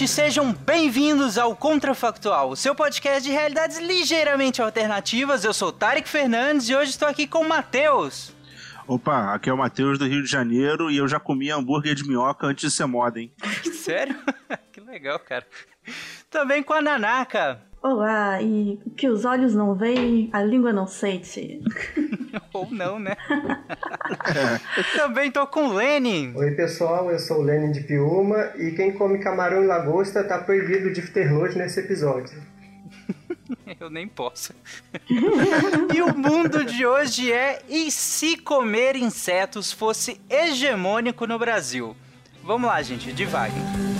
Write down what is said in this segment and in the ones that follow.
ouvintes, sejam bem-vindos ao Contrafactual, o seu podcast de realidades ligeiramente alternativas. Eu sou Tarek Fernandes e hoje estou aqui com o Matheus. Opa, aqui é o Matheus do Rio de Janeiro e eu já comi hambúrguer de minhoca antes de ser moda, hein? Sério? que legal, cara. Também com a Nanaka. Olá, e o que os olhos não veem, a língua não sente. Ou não, né? Também tô com o Lenin. Oi, pessoal, eu sou o Lenin de Piuma e quem come camarão e lagosta tá proibido de ter nojo nesse episódio. Eu nem posso. e o mundo de hoje é e se comer insetos fosse hegemônico no Brasil? Vamos lá, gente, devagar.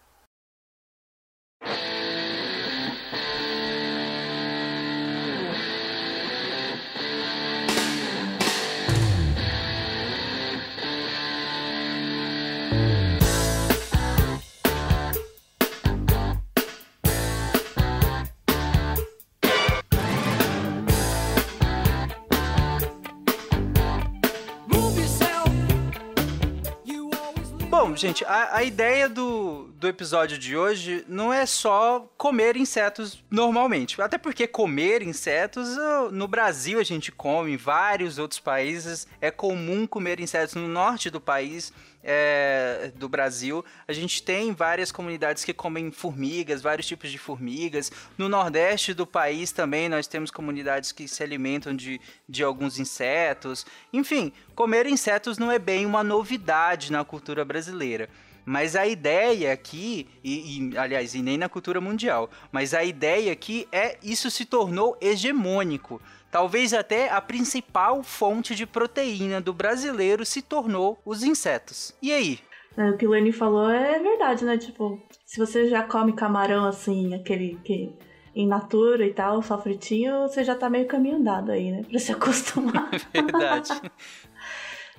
Gente, a, a ideia do, do episódio de hoje não é só comer insetos normalmente. Até porque comer insetos, no Brasil a gente come, em vários outros países é comum comer insetos. No norte do país é, do Brasil, a gente tem várias comunidades que comem formigas, vários tipos de formigas. No nordeste do país também nós temos comunidades que se alimentam de, de alguns insetos. Enfim, comer insetos não é bem uma novidade na cultura brasileira. Mas a ideia aqui, e, e, aliás, e nem na cultura mundial, mas a ideia aqui é isso se tornou hegemônico. Talvez até a principal fonte de proteína do brasileiro se tornou os insetos. E aí? É, o que o Lenny falou é verdade, né? Tipo, se você já come camarão assim, aquele que em natura e tal, só fritinho, você já tá meio caminho andado aí, né? Pra se acostumar. verdade.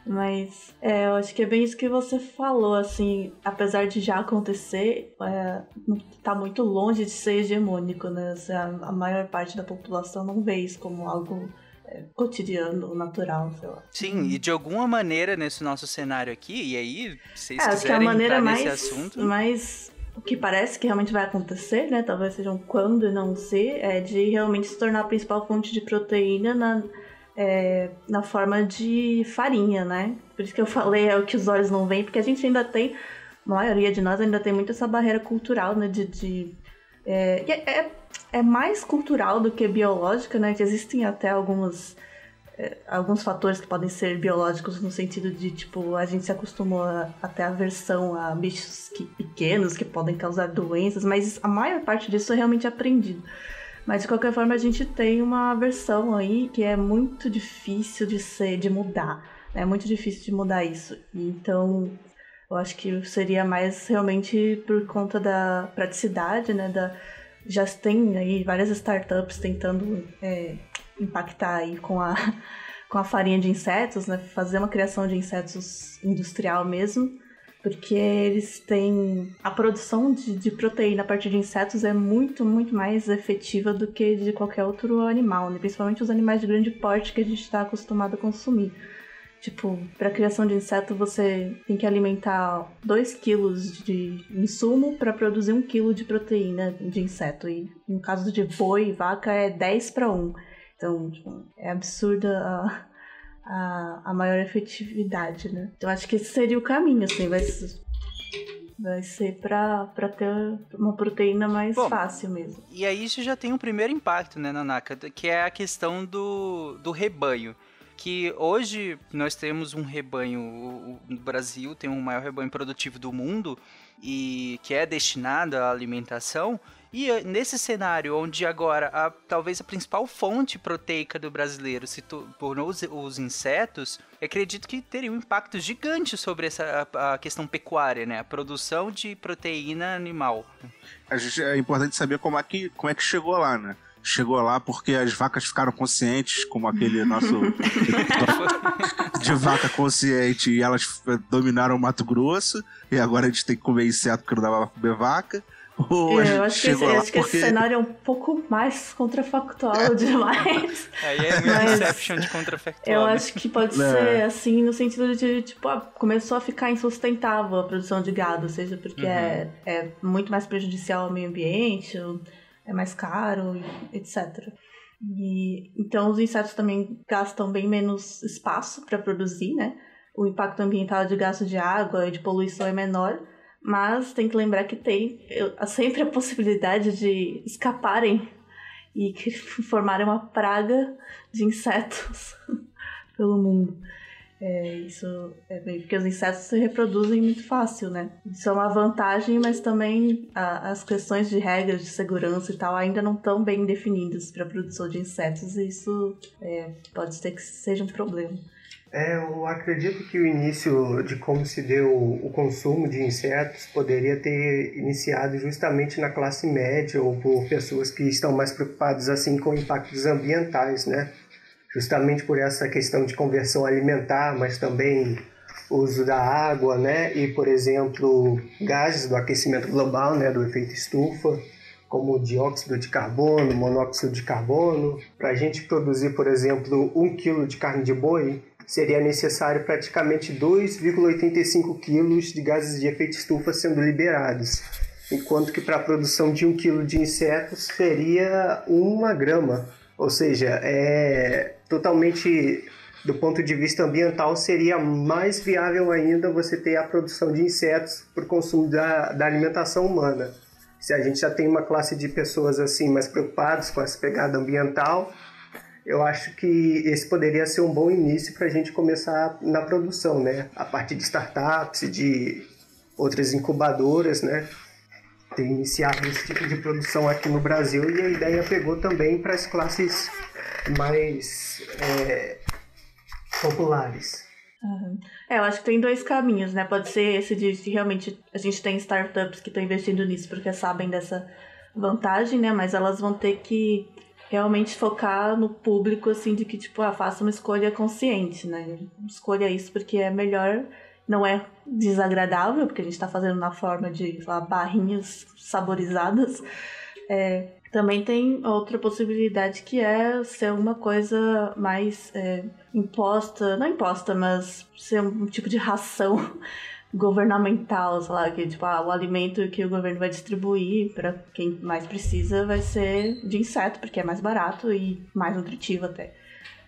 Mas é, eu acho que é bem isso que você falou, assim, apesar de já acontecer, é, tá muito longe de ser hegemônico, né? Assim, a, a, maior parte da população não vê isso como algo é, cotidiano, natural, sei lá. Sim, e de alguma maneira nesse nosso cenário aqui, e aí, vocês é, quiserem acho que a maneira mais, assunto... mais o que parece que realmente vai acontecer, né? Talvez seja um quando e não ser, é de realmente se tornar a principal fonte de proteína na é, na forma de farinha, né? Por isso que eu falei é o que os olhos não veem, porque a gente ainda tem, a maioria de nós ainda tem muito essa barreira cultural, né? De, de é, é, é, mais cultural do que biológica, né? Que existem até alguns é, alguns fatores que podem ser biológicos no sentido de tipo a gente se acostumou até aversão a bichos que, pequenos que podem causar doenças, mas a maior parte disso é realmente aprendido. Mas de qualquer forma a gente tem uma versão aí que é muito difícil de ser, de mudar. Né? É muito difícil de mudar isso. Então eu acho que seria mais realmente por conta da praticidade, né? Da, já tem aí várias startups tentando é, impactar aí com a, com a farinha de insetos, né? Fazer uma criação de insetos industrial mesmo porque eles têm a produção de, de, proteína a partir de insetos é muito, muito mais efetiva do que de qualquer outro animal, né? principalmente os animais de grande porte que a gente está acostumado a consumir. Tipo, para criação de inseto você tem que alimentar 2 quilos de insumo para produzir 1 um quilo de proteína de inseto. E no caso de boi e vaca é 10 para 1. Então, tipo, é absurda a, a, a maior efetividade, né? Então acho que esse seria o caminho, assim, vai ser, vai ser pra, pra ter uma proteína mais Bom, fácil mesmo. E aí isso já tem um primeiro impacto, né, Nanaka, que é a questão do, do rebanho que hoje nós temos um rebanho, o, o Brasil tem o maior rebanho produtivo do mundo e que é destinado à alimentação. E eh, nesse cenário onde agora a, talvez a principal fonte proteica do brasileiro se tornou os, os insetos, acredito que teria um impacto gigante sobre essa a, a, questão pecuária, né? A produção de proteína animal. Gente, é importante saber como é que, como é que chegou lá, né? chegou lá porque as vacas ficaram conscientes, como aquele nosso de vaca consciente, e elas dominaram o Mato Grosso, e agora a gente tem que comer inseto porque não dava pra comer vaca. É, eu acho que, esse, acho que porque... esse cenário é um pouco mais contrafactual demais. Aí é uma Inception de contrafactual. Eu acho que pode é. ser assim, no sentido de, tipo, ah, começou a ficar insustentável a produção de gado, seja porque uhum. é, é muito mais prejudicial ao meio ambiente, é mais caro, etc. E, então os insetos também gastam bem menos espaço para produzir, né? O impacto ambiental de gasto de água e de poluição é menor, mas tem que lembrar que tem sempre a possibilidade de escaparem e formarem uma praga de insetos pelo mundo. É, isso é bem porque os insetos se reproduzem muito fácil, né? Isso é uma vantagem, mas também a, as questões de regras de segurança e tal ainda não estão bem definidas para a produção de insetos e isso é, pode ser que seja um problema. É, eu acredito que o início de como se deu o consumo de insetos poderia ter iniciado justamente na classe média ou por pessoas que estão mais preocupadas assim com impactos ambientais, né? justamente por essa questão de conversão alimentar, mas também uso da água, né? E, por exemplo, gases do aquecimento global, né? Do efeito estufa, como dióxido de carbono, monóxido de carbono. Para a gente produzir, por exemplo, um quilo de carne de boi, seria necessário praticamente 2,85 quilos de gases de efeito estufa sendo liberados, enquanto que para a produção de um quilo de insetos seria uma grama. Ou seja, é totalmente do ponto de vista ambiental seria mais viável ainda você ter a produção de insetos o consumo da, da alimentação humana. Se a gente já tem uma classe de pessoas assim mais preocupadas com essa pegada ambiental, eu acho que esse poderia ser um bom início para a gente começar na produção, né? A partir de startups, de outras incubadoras, né? Ter iniciado esse tipo de produção aqui no Brasil e a ideia pegou também para as classes mais é, populares. Uhum. É, eu acho que tem dois caminhos, né? Pode ser esse de realmente a gente tem startups que estão investindo nisso porque sabem dessa vantagem, né? Mas elas vão ter que realmente focar no público, assim, de que, tipo, ah, faça uma escolha consciente, né? Escolha isso porque é melhor, não é desagradável, porque a gente está fazendo na forma de, lá, barrinhas saborizadas. É, também tem outra possibilidade que é ser uma coisa mais é, imposta, não imposta, mas ser um tipo de ração governamental, sei lá, que tipo, ah, o alimento que o governo vai distribuir para quem mais precisa vai ser de inseto, porque é mais barato e mais nutritivo até.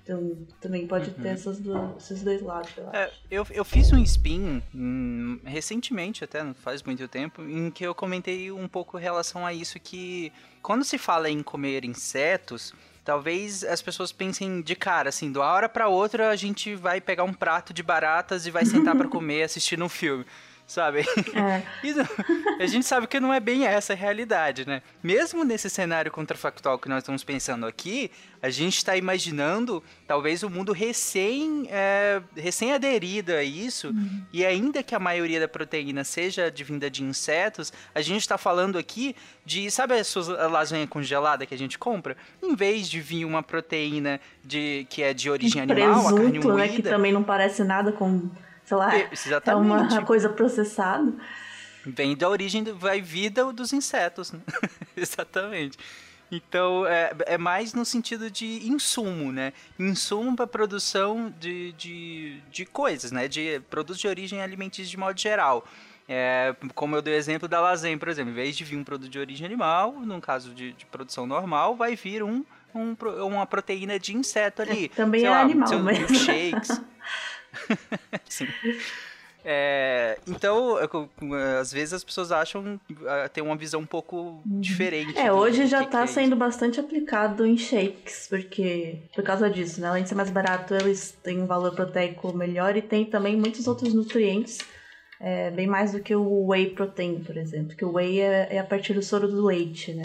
Então também pode uhum. ter essas do, esses dois lados. Eu, é, eu, eu fiz um spin hum, recentemente, até não faz muito tempo, em que eu comentei um pouco em relação a isso que quando se fala em comer insetos, talvez as pessoas pensem de cara, assim, de uma hora para outra a gente vai pegar um prato de baratas e vai sentar para comer assistindo um filme sabe? É. a gente sabe que não é bem essa a realidade, né? Mesmo nesse cenário contrafactual que nós estamos pensando aqui, a gente está imaginando talvez o mundo recém, é, recém aderido a isso, uhum. e ainda que a maioria da proteína seja advinda de insetos, a gente está falando aqui de, sabe a sua lasanha congelada que a gente compra? Em vez de vir uma proteína de, que é de origem um animal, presunto, a carne moída... né, que também não parece nada com sei lá, Exatamente. é uma coisa processada. Vem da origem, vai vida dos insetos, né? Exatamente. Então, é, é mais no sentido de insumo, né? Insumo para produção de, de, de coisas, né? De produtos de origem alimentícia de modo geral. É, como eu dei o exemplo da lasanha, por exemplo, em vez de vir um produto de origem animal, no caso de, de produção normal, vai vir um, um, uma proteína de inseto ali. É, também Sei é lá, animal, mas... Shakes. Sim. É, então, eu- eu- às vezes as pessoas acham, ah, tem uma visão um pouco diferente. É, hoje já que que tá é sendo bastante aplicado em shakes, porque por causa disso, né? Além de ser mais barato, eles têm um valor proteico melhor e tem também muitos outros nutrientes, é, bem mais do que o whey protein, por exemplo, que o whey é, é a partir do soro do leite, né?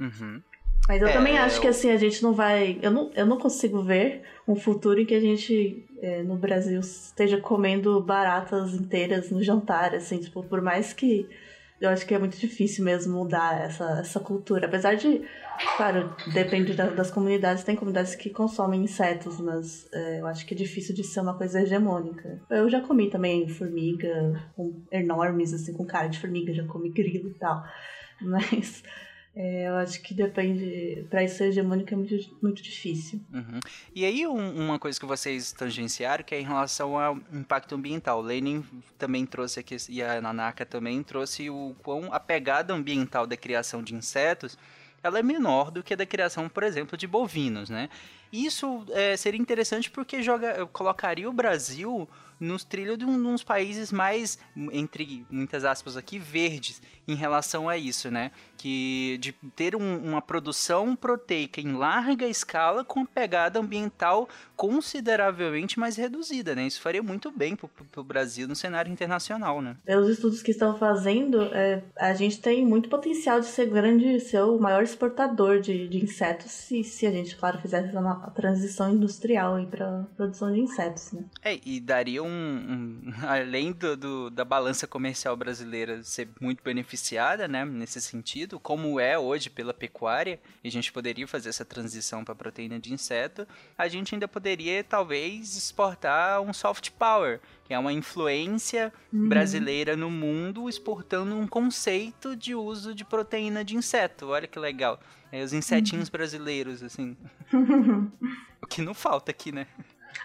Uhum. Mas eu É, também acho que eu- assim, a gente não vai. Eu não, eu não consigo ver um futuro em que a gente, é, no Brasil, esteja comendo baratas inteiras no jantar, assim, tipo, por mais que. Eu acho que é muito difícil mesmo mudar essa, essa cultura. Apesar de, claro, depende da- das comunidades, tem comunidades que consomem insetos, mas é, eu acho que é difícil de ser uma coisa hegemônica. Eu já comi também formiga com, enormes, assim, com cara de formiga, já comi grilo e tal. Mas é, eu acho que depende. Pra isso ser hegemônico é muito, muito difícil. Uhum. E aí, um- uma coisa que vocês tangenciaram, que é em relação ao impacto ambiental. Lenin também trouxe aqui, e a Nanaka também trouxe o quão a pegada ambiental da criação de insetos ela é menor do que a da criação, por exemplo, de bovinos, né? Isso é, seria interessante porque joga, colocaria o Brasil nos trilhos de um, de uns países mais, entre muitas aspas aqui, verdes em relação a isso, né? Que de ter um- uma produção proteica em larga escala com pegada ambiental consideravelmente mais reduzida, né? Isso faria muito bem pro, pro- pro Brasil no cenário internacional, né? Pelos estudos que estão fazendo, é, a gente tem muito potencial de ser grande, ser o maior exportador de, de insetos, se, se a gente, claro, fizesse uma transição industrial para produção de insetos, né? É, e daria um. um- além do, do- da balança comercial brasileira ser muito beneficiada, né, nesse sentido, como é hoje pela pecuária, e a gente poderia fazer essa transição para proteína de inseto, a gente ainda poderia talvez exportar um soft power, que é uma influência Uhum. brasileira no mundo exportando um conceito de uso de proteína de inseto. Olha que legal. É, os insetinhos brasileiros, assim. o que não falta aqui, né?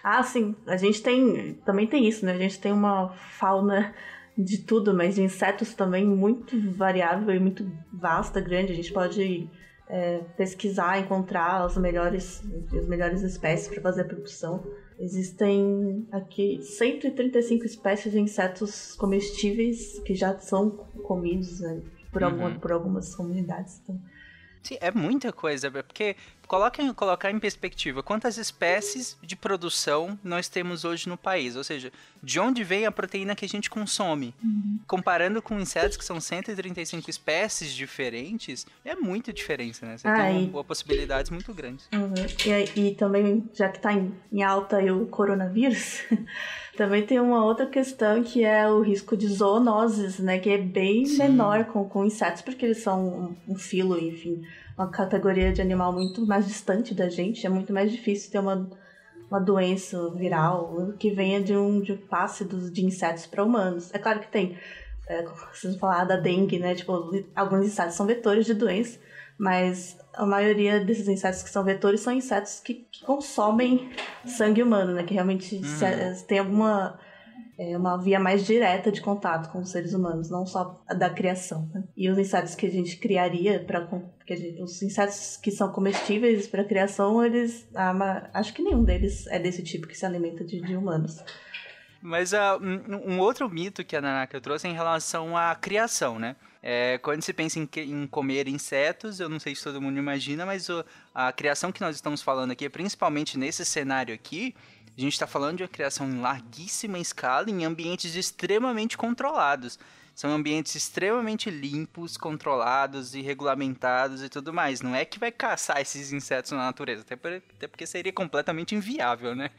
Ah, sim. A gente tem. Também tem isso, né? A gente tem uma fauna de tudo, mas de insetos também muito variável e muito vasta, grande. A gente pode é, pesquisar, encontrar as melhores, as melhores espécies para fazer a produção. Existem aqui 135 espécies de insetos comestíveis que já são comidos né, por, alguma- Uhum. por algumas comunidades. Então, Sim, é muita coisa, porque coloca em, colocar em perspectiva quantas espécies de produção nós temos hoje no país, ou seja, de onde vem a proteína que a gente consome. Comparando com insetos que são 135 espécies diferentes, é muita diferença, né? Você Ah, tem uma, possibilidades muito grandes. Uhum. E, e também, já que está em, em alta o coronavírus, também tem uma outra questão que é o risco de zoonoses, né? Que é bem Sim. menor com, com insetos, porque eles são um, um filo, enfim, uma categoria de animal muito mais distante da gente. É muito mais difícil ter uma, uma doença viral que venha de um, de passe dos, de insetos para humanos. É claro que tem. É, vocês vão falar da dengue, né? Tipo, alguns insetos são vetores de doença, mas a maioria desses insetos que são vetores são insetos que, que consomem sangue humano, né? Que realmente se- tem alguma é, uma via mais direta de contato com os seres humanos, não só da criação. né? E os insetos que a gente criaria para os insetos que são comestíveis para criação, eles acho que nenhum deles é desse tipo que se alimenta de, de humanos. Mas ah, um, um outro mito que a Nanaka trouxe é em relação à criação, né? É, quando se pensa em, em comer insetos, eu não sei se todo mundo imagina, mas o- a criação que nós estamos falando aqui, principalmente nesse cenário aqui, a gente está falando de uma criação em larguíssima escala em ambientes extremamente controlados. São ambientes extremamente limpos, controlados e regulamentados e tudo mais. Não é que vai caçar esses insetos na natureza, até, por- até porque seria completamente inviável, né?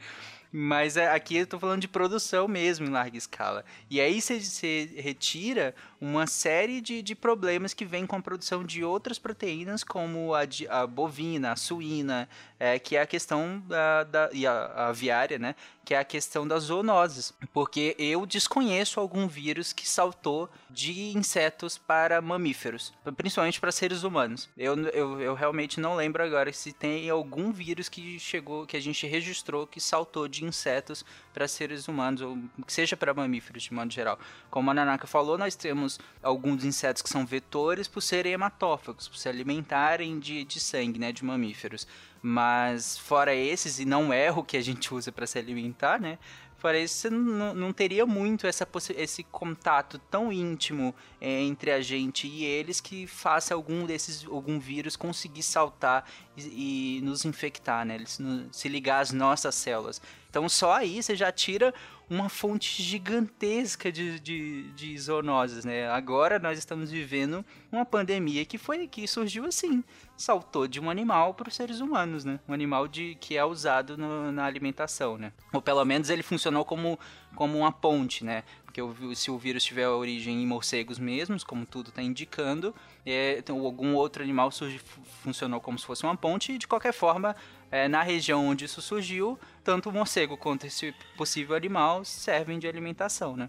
Mas é, aqui eu tô falando de produção mesmo em larga escala. E aí você retira uma série de, de problemas que vêm com a produção de outras proteínas, como a, de- a bovina, a suína, é, que é a questão da, da- e a, a aviária, né? Que é a questão das zoonoses. Porque eu desconheço algum vírus que saltou de insetos para mamíferos, principalmente para seres humanos. Eu, eu, eu realmente não lembro agora se tem algum vírus que chegou, que a gente registrou que saltou de insetos para seres humanos, ou seja para mamíferos de modo geral. Como a Nanaka falou, nós temos alguns insetos que são vetores por serem hematófagos, por se alimentarem de, de sangue, né, de mamíferos. Mas fora esses, e não é o que a gente usa para se alimentar, né? Fora isso, você não, teria muito essa esse contato tão íntimo é, entre a gente e eles que faça algum desses algum vírus conseguir saltar e, e nos infectar, né? Eles, no, se ligar às nossas células. Então só aí você já tira uma fonte gigantesca de, de, de zoonoses, né? Agora nós estamos vivendo uma pandemia que foi que surgiu assim, saltou de um animal para os seres humanos, né? Um animal de, que é usado no, na alimentação, né? Ou pelo menos ele funcionou como, como uma ponte, né? Porque se o vírus tiver origem em morcegos mesmos, como tudo está indicando, é, então, algum outro animal surge, funcionou como se fosse uma ponte, e de qualquer forma, é, na região onde isso surgiu, tanto o morcego quanto esse possível animal servem de alimentação, né?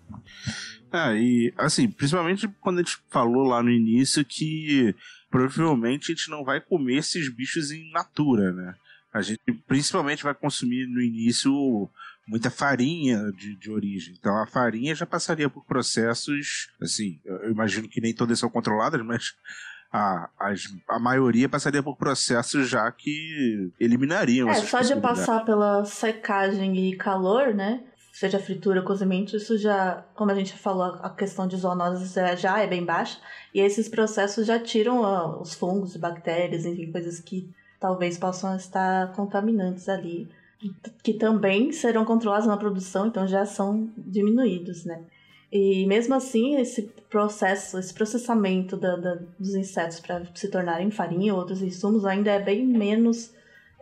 É, e assim, principalmente quando a gente falou lá no início que provavelmente a gente não vai comer esses bichos em natura, né? A gente principalmente vai consumir no início muita farinha de, de origem. Então a farinha já passaria por processos, assim, eu imagino que nem todas são controladas, mas a, a, a maioria passaria por processos já que eliminariam É, só de passar pela secagem e calor, né? Seja fritura, cozimento, isso já, como a gente falou, a questão de zoonoses já é bem baixa. E esses processos já tiram uh, os fungos, bactérias, enfim, coisas que talvez possam estar contaminantes ali que também serão controlados na produção, então já são diminuídos, né? E mesmo assim, esse processo, esse processamento da, da, dos insetos para se tornarem farinha ou outros insumos ainda é bem menos,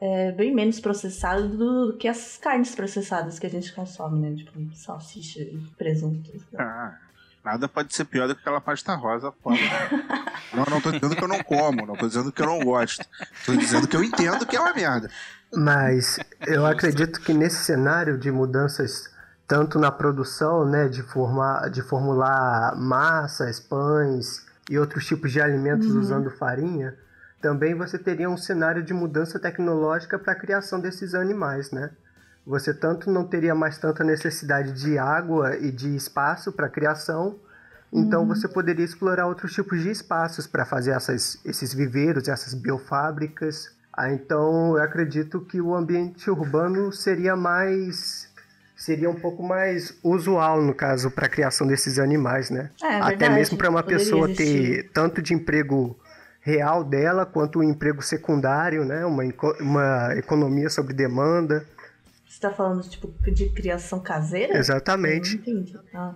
é, bem menos processado do, do, que as carnes processadas que a gente consome, né? Tipo salsicha e presunto. Ah, nada pode ser pior do que aquela pasta rosa fora. não, não tô dizendo que eu não como, não tô dizendo que eu não gosto. Tô dizendo que eu entendo que é uma merda. Mas eu acredito que nesse cenário de mudanças tanto na produção, né, de formar, de formular massas, pães e outros tipos de alimentos uhum. usando farinha, também você teria um cenário de mudança tecnológica para a criação desses animais, né? Você tanto não teria mais tanta necessidade de água e de espaço para criação, então uhum. você poderia explorar outros tipos de espaços para fazer essas, esses viveiros, essas biofábricas, ah, então eu acredito que o ambiente urbano seria mais seria um pouco mais usual no caso para a criação desses animais, né? É, Até verdade. mesmo para uma Poderia pessoa existir. ter tanto de emprego real dela quanto um emprego secundário, né? Uma, uma economia sobre demanda. Você tá falando tipo de criação caseira? Exatamente. Entendi. Ah.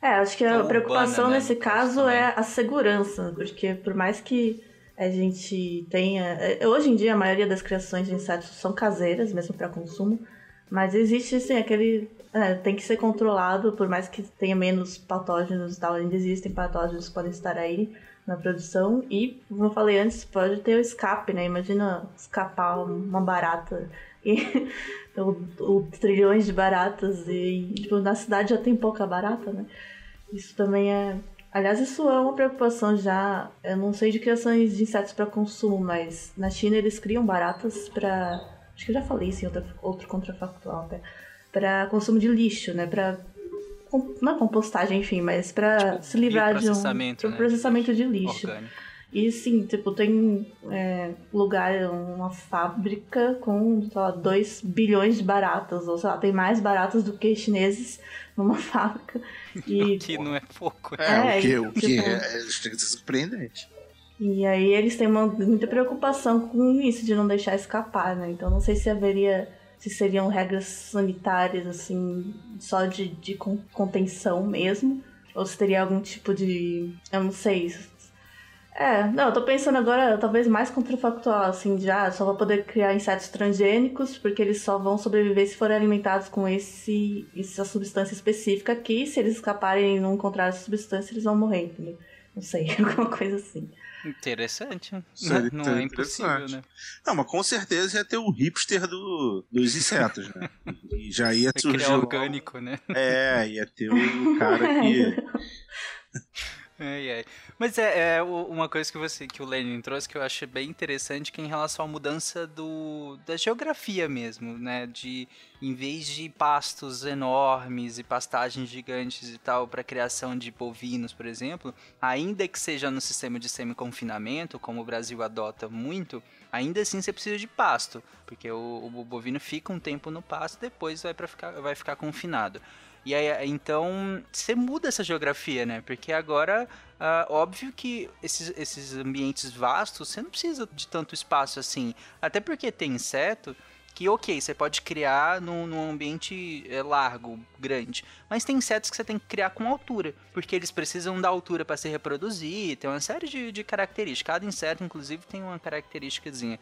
É, acho que a Urbana, preocupação né, nesse caso caso é a segurança, porque por mais que a gente tenha. é, Hoje em dia a maioria das criações de insetos são caseiras, mesmo para consumo, mas existe assim aquele. é, tem que ser controlado, por mais que tenha menos patógenos e tal, ainda existem patógenos que podem estar aí na produção. E, como eu falei antes, pode ter o escape, né? Imagina escapar uma barata e o, o trilhões de baratas e tipo, na cidade já tem pouca barata, né? Isso também é. Aliás, isso é uma preocupação já. Eu não sei de criações de insetos para consumo, mas na China eles criam baratas para. Acho que eu já falei isso em outra, outro contrafactual até. Para consumo de lixo, né? Para. Não é compostagem, enfim, mas para Tipo, se livrar de um. bioprocessamento, pro né, processamento de lixo. Orgânico. E sim, tipo, tem é, lugar, uma fábrica com, sei lá, 2 bilhões de baratas, ou sei lá, tem mais baratas do que chineses numa fábrica. E, Que não é pouco. É, É, o que, o que tipo- é, ser surpreendente. E aí eles têm uma, muita preocupação com isso, de não deixar escapar, né? Então não sei se haveria, se seriam regras sanitárias, assim, só de, de con- contenção mesmo, ou se teria algum tipo de, eu não sei, É, não, eu tô pensando agora talvez mais contrafactual, assim, já só vou poder criar insetos transgênicos, porque eles só vão sobreviver se forem alimentados com esse, essa substância específica aqui, se eles escaparem e não encontrar essa substância, eles vão morrer, entendeu? Não sei, alguma coisa assim. Interessante. Seria Não, não é impossível, né? Não, mas com certeza ia ter o hipster do, dos insetos, né? E já ia surgir. criar logo- orgânico, né? É, ia ter o cara que. Ai, ai. Mas é, é uma coisa que você que o Lenin trouxe que eu acho bem interessante que é em relação à mudança do, da geografia mesmo, né? De em vez de pastos enormes e pastagens gigantes e tal para criação de bovinos, por exemplo, ainda que seja no sistema de semi-confinamento, como o Brasil adota muito, ainda assim você precisa de pasto, porque o, o bovino fica um tempo no pasto, depois vai para ficar vai ficar confinado. E aí, então, você muda essa geografia, né? Porque agora, ah, óbvio que esses, esses ambientes vastos, você não precisa de tanto espaço assim. Até porque tem inseto que, ok, você pode criar num, num ambiente é, largo, grande. Mas tem insetos que você tem que criar com altura. Porque eles precisam da altura para se reproduzir. Tem uma série de, de características. Cada inseto, inclusive, tem uma característicazinha.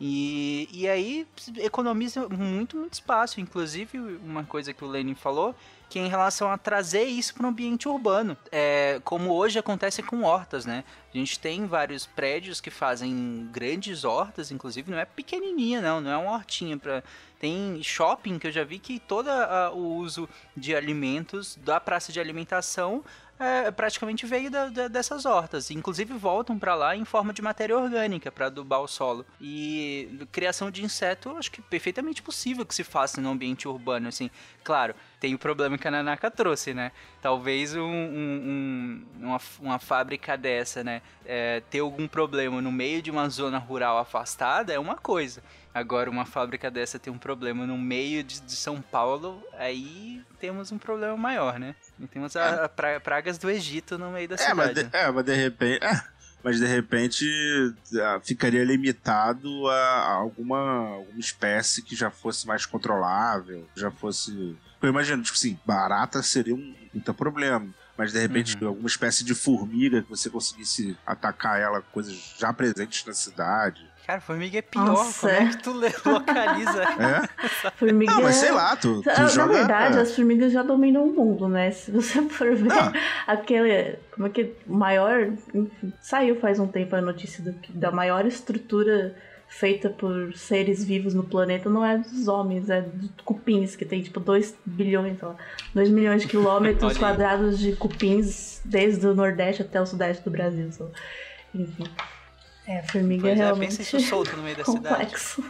E, e aí economiza muito, muito espaço. Inclusive, uma coisa que o Lenin falou, que é em relação a trazer isso para o ambiente urbano. É, como hoje acontece com hortas, né? A gente tem vários prédios que fazem grandes hortas, inclusive não é pequenininha, não, não é uma hortinha para tem shopping que eu já vi que todo a- o uso de alimentos da praça de alimentação é, praticamente veio da- da- dessas hortas. Inclusive voltam para lá em forma de matéria orgânica para adubar o solo. E criação de inseto, acho que é perfeitamente possível que se faça no ambiente urbano, assim. Claro, tem o problema que a Nanaka trouxe, né? Talvez um- um- um- uma, uma fábrica dessa, né? é, ter algum problema no meio de uma zona rural afastada é uma coisa. Agora, uma fábrica dessa ter um problema no meio de, de São Paulo, aí temos um problema maior, né? E temos a, a pra- pragas do Egito no meio da É, mas cidade. de, é, mas de repente. é, mas de repente ficaria limitado a, a alguma, alguma espécie que já fosse mais controlável, já fosse. Eu imagino, tipo assim, barata seria um puta problema. Mas de repente, Uhum. alguma espécie de formiga que você conseguisse atacar ela, coisas já presentes na cidade. Cara, formiga é pior. Nossa, Como é é. que tu localiza? É? Formiga. Não, mas sei lá, tu, tu Ah, Na joga. verdade, é. as formigas já dominam o mundo, né? Se você for ver Não. aquele. Como é que. o Maior. enfim, saiu faz um tempo a notícia do que- da maior estrutura feita por seres vivos no planeta não é dos homens, é dos cupins, que tem tipo 2 bilhões, sei lá, 2 milhões de quilômetros quadrados de cupins desde o Nordeste até o Sudeste do Brasil. lá. Enfim. É, formiga Pois é realmente pensa isso solto no meio da cidade. complexo.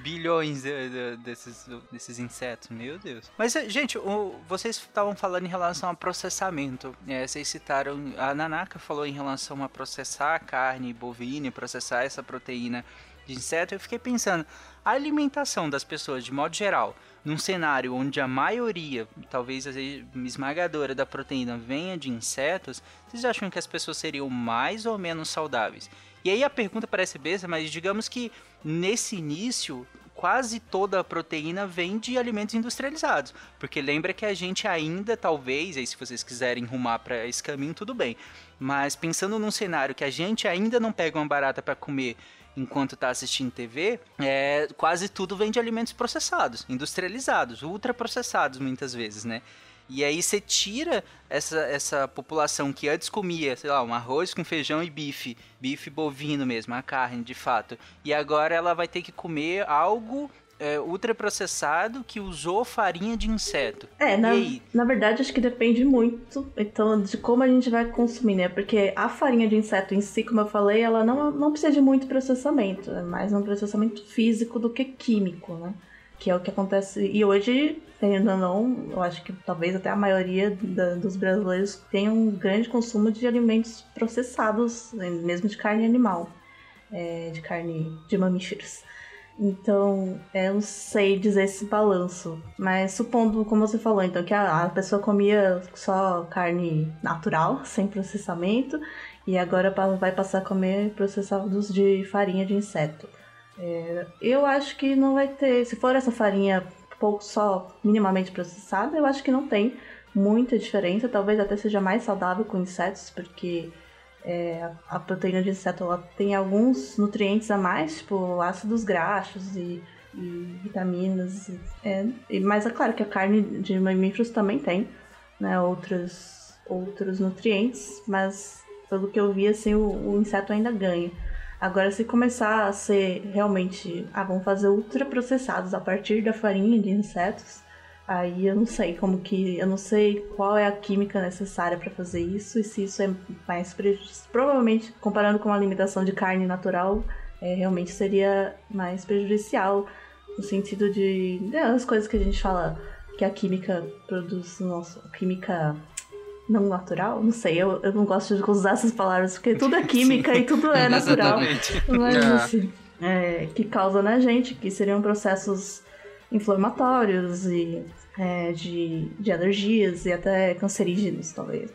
bilhões de- de- desses, desses insetos, meu Deus. Mas, eh, gente, o- vocês estavam falando em relação a processamento. É, vocês citaram, a Nanaka falou em relação a processar a carne bovina processar essa proteína de inseto. Eu fiquei pensando, a alimentação das pessoas, de modo geral, num cenário onde a maioria, talvez a esmagadora da proteína venha de insetos, vocês acham que as pessoas seriam mais ou menos saudáveis? E aí a pergunta parece besta, mas digamos que nesse início quase toda a proteína vem de alimentos industrializados, porque lembra que a gente ainda talvez, aí se vocês quiserem rumar para esse caminho tudo bem, mas pensando num cenário que a gente ainda não pega uma barata para comer enquanto está assistindo TV, é, quase tudo vem de alimentos processados, industrializados, ultraprocessados muitas vezes, né? E aí você tira essa, essa população que antes comia, sei lá, um arroz com feijão e bife, bife bovino mesmo, a carne de fato. E agora ela vai ter que comer algo é, ultraprocessado que usou farinha de inseto. É, na, na verdade acho que depende muito então de como a gente vai consumir, né? Porque a farinha de inseto em si, como eu falei, ela não, não precisa de muito processamento, é mais um processamento físico do que químico, né? Que é o que acontece. E hoje, ainda não, eu acho que talvez até a maioria da- dos brasileiros tenha um grande consumo de alimentos processados, né, mesmo de carne animal, é, de carne de mamíferos. Então, é, eu não sei dizer esse balanço. Mas supondo, como você falou, então, que a, a pessoa comia só carne natural, sem processamento, e agora vai passar a comer processados de farinha de inseto. É, eu acho que não vai ter. Se for essa farinha pouco só minimamente processada, eu acho que não tem muita diferença. Talvez até seja mais saudável com insetos, porque é, a proteína de inseto ela tem alguns nutrientes a mais, tipo ácidos graxos e, e vitaminas. É, e- mas é claro que a carne de mamíferos também tem né, outros, outros nutrientes, mas pelo que eu vi, assim, o, o inseto ainda ganha. Agora, se começar a ser realmente, ah, vamos fazer ultraprocessados a partir da farinha de insetos, Aí eu não sei como que. Eu não sei qual é a química necessária para fazer isso e se isso é mais prejudicial. Provavelmente, comparando com a alimentação de carne natural, é, realmente seria mais prejudicial. No sentido de. É, as coisas que a gente fala que a química produz. Nossa, química não natural? Não sei, eu, eu não gosto de usar essas palavras, porque tudo é química e tudo é natural. Exatamente. Mas É. assim, é, que causa na gente, que seriam processos inflamatórios e é, de, de alergias e até cancerígenos, talvez.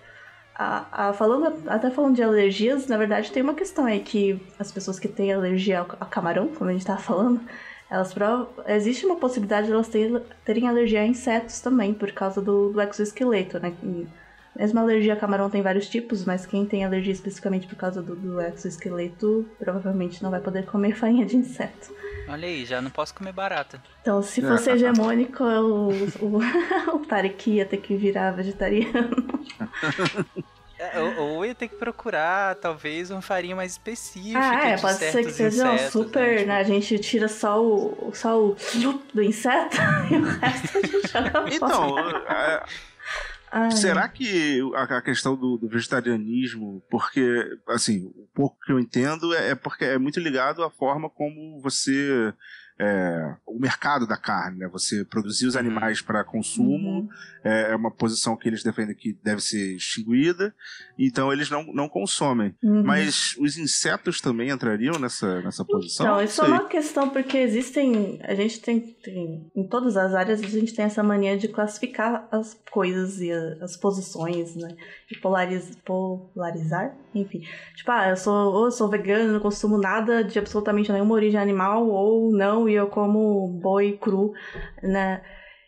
A, a- falando, até falando de alergias, na verdade tem uma questão aí que as pessoas que têm alergia ao, ao camarão, como a gente tava falando, elas existe uma possibilidade de elas terem, terem alergia a insetos também, por causa do, do exoesqueleto, né? E Mesmo a alergia a camarão tem vários tipos, mas quem tem alergia especificamente por causa do, do exoesqueleto provavelmente não vai poder comer farinha de inseto. Olha aí, já não posso comer barata. Então, se fosse hegemônico, o, o, o Tarek ia ter que virar vegetariano. É, ou, ou ia ter que procurar, talvez, uma farinha mais específica. Ah, é, de pode ser que seja um insetos, super, né? né? A gente tira só o, só o do inseto e o resto a gente joga fora. Então, é, Ai. será que a, a questão do, do vegetarianismo, porque, assim, o pouco que eu entendo é, é porque é muito ligado à forma como você. É, o mercado da carne, né? Você produzir os animais para consumo Uhum. é, é uma posição que eles defendem que deve ser extinguida, então eles não, não consomem. Uhum. Mas os insetos também entrariam nessa, nessa posição? Então, isso é uma questão porque existem. A gente tem, tem- Em todas as áreas a gente tem essa mania de classificar as coisas e a- as posições, né? De polariz, polarizar. Enfim. Tipo, ah, eu sou, ou eu sou vegano, não consumo nada de absolutamente nenhuma origem animal, ou não, e eu como boi cru, né?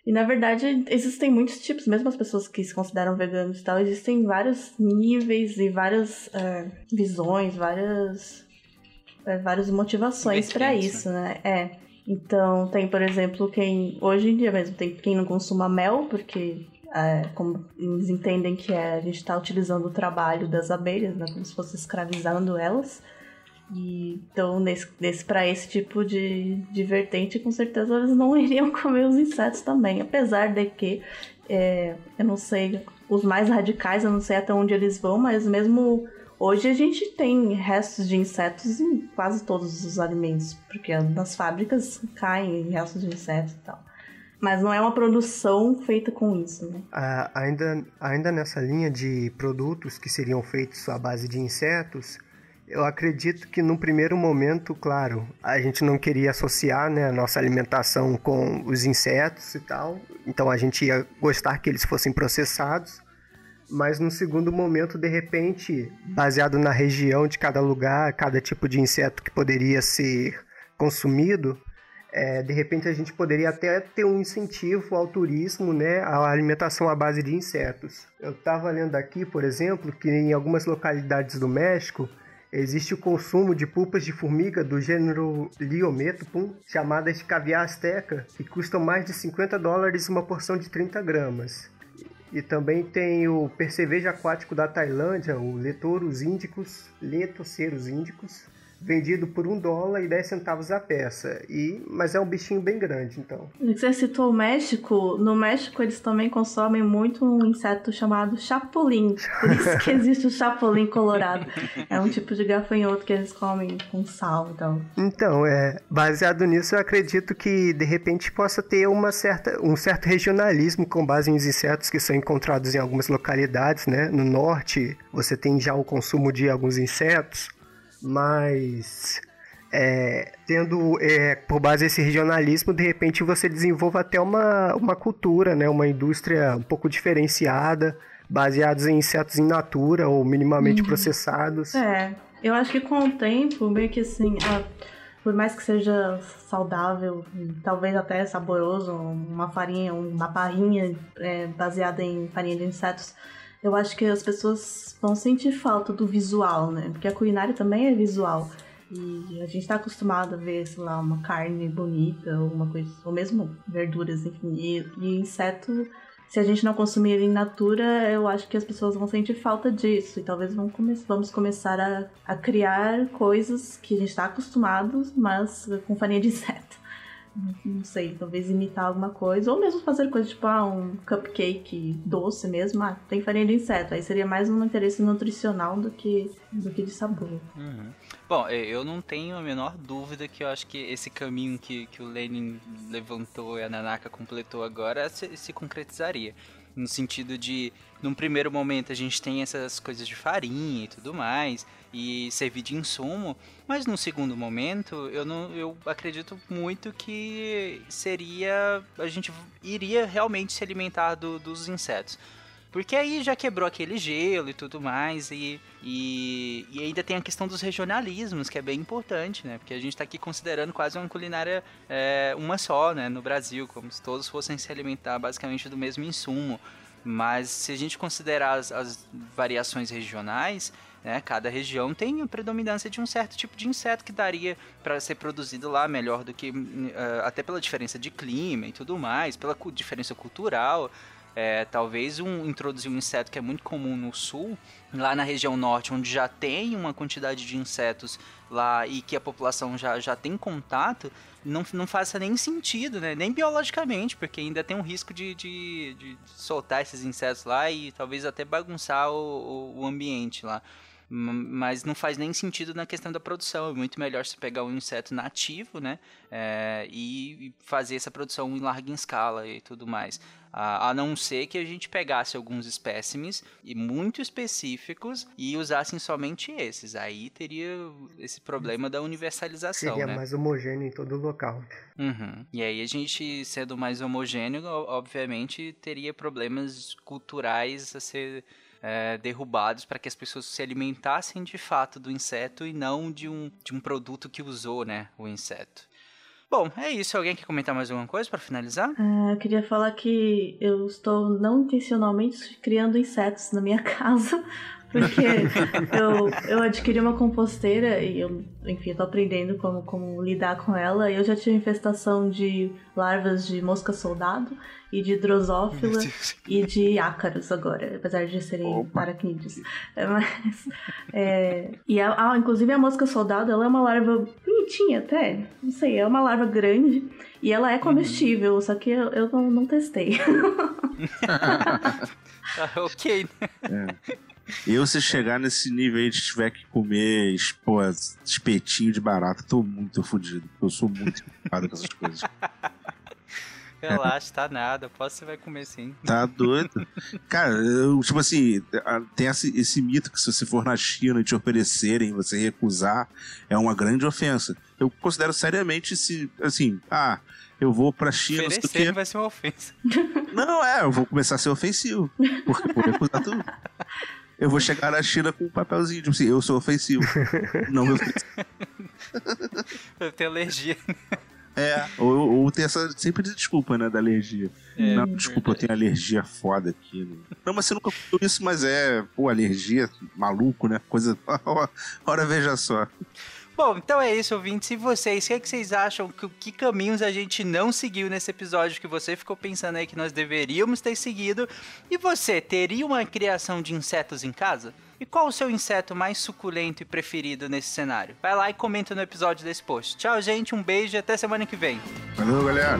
E na verdade existem muitos tipos, mesmo as pessoas que se consideram veganos e tal, existem vários níveis e várias é, visões, várias é, várias motivações Vertentes, isso, né? É. Então, tem, por exemplo, quem. Hoje em dia mesmo, tem quem não consuma mel, porque. é, como eles entendem que é, a gente está utilizando o trabalho das abelhas, né, como se fosse escravizando elas. Então, nesse, nesse, para esse tipo de, de vertente, com certeza eles não iriam comer os insetos também. Apesar de que, é, eu não sei, os mais radicais, eu não sei até onde eles vão, mas mesmo Hoje a gente tem restos de insetos em quase todos os alimentos, porque nas fábricas caem restos de insetos e tal. Mas não é uma produção feita com isso, né? Ah, ainda, ainda nessa linha de produtos que seriam feitos à base de insetos, eu acredito que num primeiro momento, claro, a gente não queria associar né, a nossa alimentação com os insetos e tal, então a gente ia gostar que eles fossem processados, mas no segundo momento, de repente, baseado na região de cada lugar, cada tipo de inseto que poderia ser consumido, é, de repente a gente poderia até ter um incentivo ao turismo, né, à alimentação à base de insetos. Eu estava lendo aqui, por exemplo, que em algumas localidades do México existe o consumo de pulpas de formiga do gênero Liometopum, chamadas de caviar azteca, que custam mais de 50 dólares uma porção de 30 gramas. E também tem o percevejo aquático da Tailândia, o Letorus índicos, Letoceros índicos, vendido por um dólar e 10 centavos a peça. E, mas é um bichinho bem grande, então. Você citou o México. No México eles também consomem muito um inseto chamado chapolim. Por isso que existe o chapolim colorado. É um tipo de gafanhoto que eles comem com sal e tal. Então, é, baseado nisso, eu acredito que de repente possa ter uma certa, um certo regionalismo com base nos insetos que são encontrados em algumas localidades, né? No norte, você tem já o consumo de alguns insetos, mas é, tendo é, por base esse regionalismo, de repente você desenvolva até uma, uma cultura, né? Uma indústria um pouco diferenciada, baseados em insetos in natura ou minimamente processados. É, eu acho que com o tempo, meio que assim, por mais que seja saudável, talvez até saboroso, uma farinha, uma barrinha é, baseada em farinha de insetos, eu acho que as pessoas vão sentir falta do visual, né? Porque a culinária também é visual. E a gente tá acostumado a ver, sei lá, uma carne bonita, ou uma coisa, ou mesmo verduras, enfim. E, e inseto, se a gente não consumir ele in natura, eu acho que as pessoas vão sentir falta disso. E talvez come vamos começar a, a criar coisas que a gente tá acostumado, mas com farinha de inseto. Não sei, talvez imitar alguma coisa, ou mesmo fazer coisa tipo ah, um cupcake doce mesmo. Ah, tem farinha de inseto. Aí seria mais um interesse nutricional do que, do que de sabor. Uhum. Bom, eu não tenho a menor dúvida que eu acho que esse caminho que, que o Lenin levantou e a Nanaka completou agora se, se concretizaria no sentido de, num primeiro momento, a gente tem essas coisas de farinha e tudo mais, e servir de insumo, mas num segundo momento, eu, não, eu acredito muito que seria. a gente iria realmente se alimentar do, dos insetos. Porque aí já quebrou aquele gelo e tudo mais, e, e, e, ainda tem a questão dos regionalismos, que é bem importante, né? Porque a gente está aqui considerando quase uma culinária é, uma só, né? No Brasil, como se todos fossem se alimentar basicamente do mesmo insumo. Mas se a gente considerar as, as variações regionais, né, cada região tem a predominância de um certo tipo de inseto que daria para ser produzido lá melhor do que uh, até pela diferença de clima e tudo mais, pela diferença cultural. É, talvez um, introduzir um inseto que é muito comum no sul, lá na região norte, onde já tem uma quantidade de insetos lá e que a população já, já tem contato, não, não faça nem sentido, né? Nem biologicamente, porque ainda tem um risco de, de, de soltar esses insetos lá e talvez até bagunçar o, o ambiente lá mas não faz nem sentido na questão da produção. É muito melhor você pegar um inseto nativo, né, é, e fazer essa produção em larga escala e tudo mais. A, a não ser que a gente pegasse alguns espécimes e muito específicos e usassem somente esses. Aí teria esse problema da universalização. Seria né? mais homogêneo em todo o local. Uhum. E aí a gente, sendo mais homogêneo, obviamente teria problemas culturais a ser é, derrubados para que as pessoas se alimentassem de fato do inseto e não de um, de um produto que usou né, o inseto. Bom, é isso. Alguém quer comentar mais alguma coisa para finalizar? Uh, eu queria falar que eu estou não intencionalmente criando insetos na minha casa, porque eu, eu adquiri uma composteira e eu, enfim, eu tô aprendendo como, como lidar com ela. E eu já tive infestação de larvas de mosca soldado e de drosófila e de ácaros agora, apesar de serem Opa. aracnídeos. É, mas, é, e a, a, inclusive a mosca soldado, ela é uma larva bonitinha até, não sei, é uma larva grande e ela é comestível, uhum. só que eu, eu não, não testei. ok. É. Eu, se chegar nesse nível aí de tiver que comer pô, espetinho de barata, tô muito fodido. Eu sou muito preocupado com essas coisas. Relaxa, tá nada. Posso você vai comer sim. Tá doido? Cara, eu, tipo assim, tem esse, esse, mito que se você for na China e te oferecerem, você recusar, é uma grande ofensa. Eu considero seriamente se, assim, ah, eu vou pra China. Oferecer vai ser uma ofensa. Não, é, eu vou começar a ser ofensivo. Porque vou recusar tudo. Eu vou chegar na China com um papelzinho, tipo assim, eu sou ofensivo. não meu Eu tenho alergia. É, ou, ou tem essa sempre desculpa, né, da alergia. É, não, desculpa, verdade. eu tenho alergia foda aqui. Né? Não, mas você nunca falou isso, mas é, pô, alergia, maluco, né? Coisa. Ora, veja só. Bom, então é isso, ouvintes. E vocês, o que, é que vocês acham? Que, que caminhos a gente não seguiu nesse episódio que você ficou pensando aí que nós deveríamos ter seguido? E você, teria uma criação de insetos em casa? E qual o seu inseto mais suculento e preferido nesse cenário? Vai lá e comenta no episódio desse post. Tchau, gente, um beijo e até semana que vem. Valeu, galera.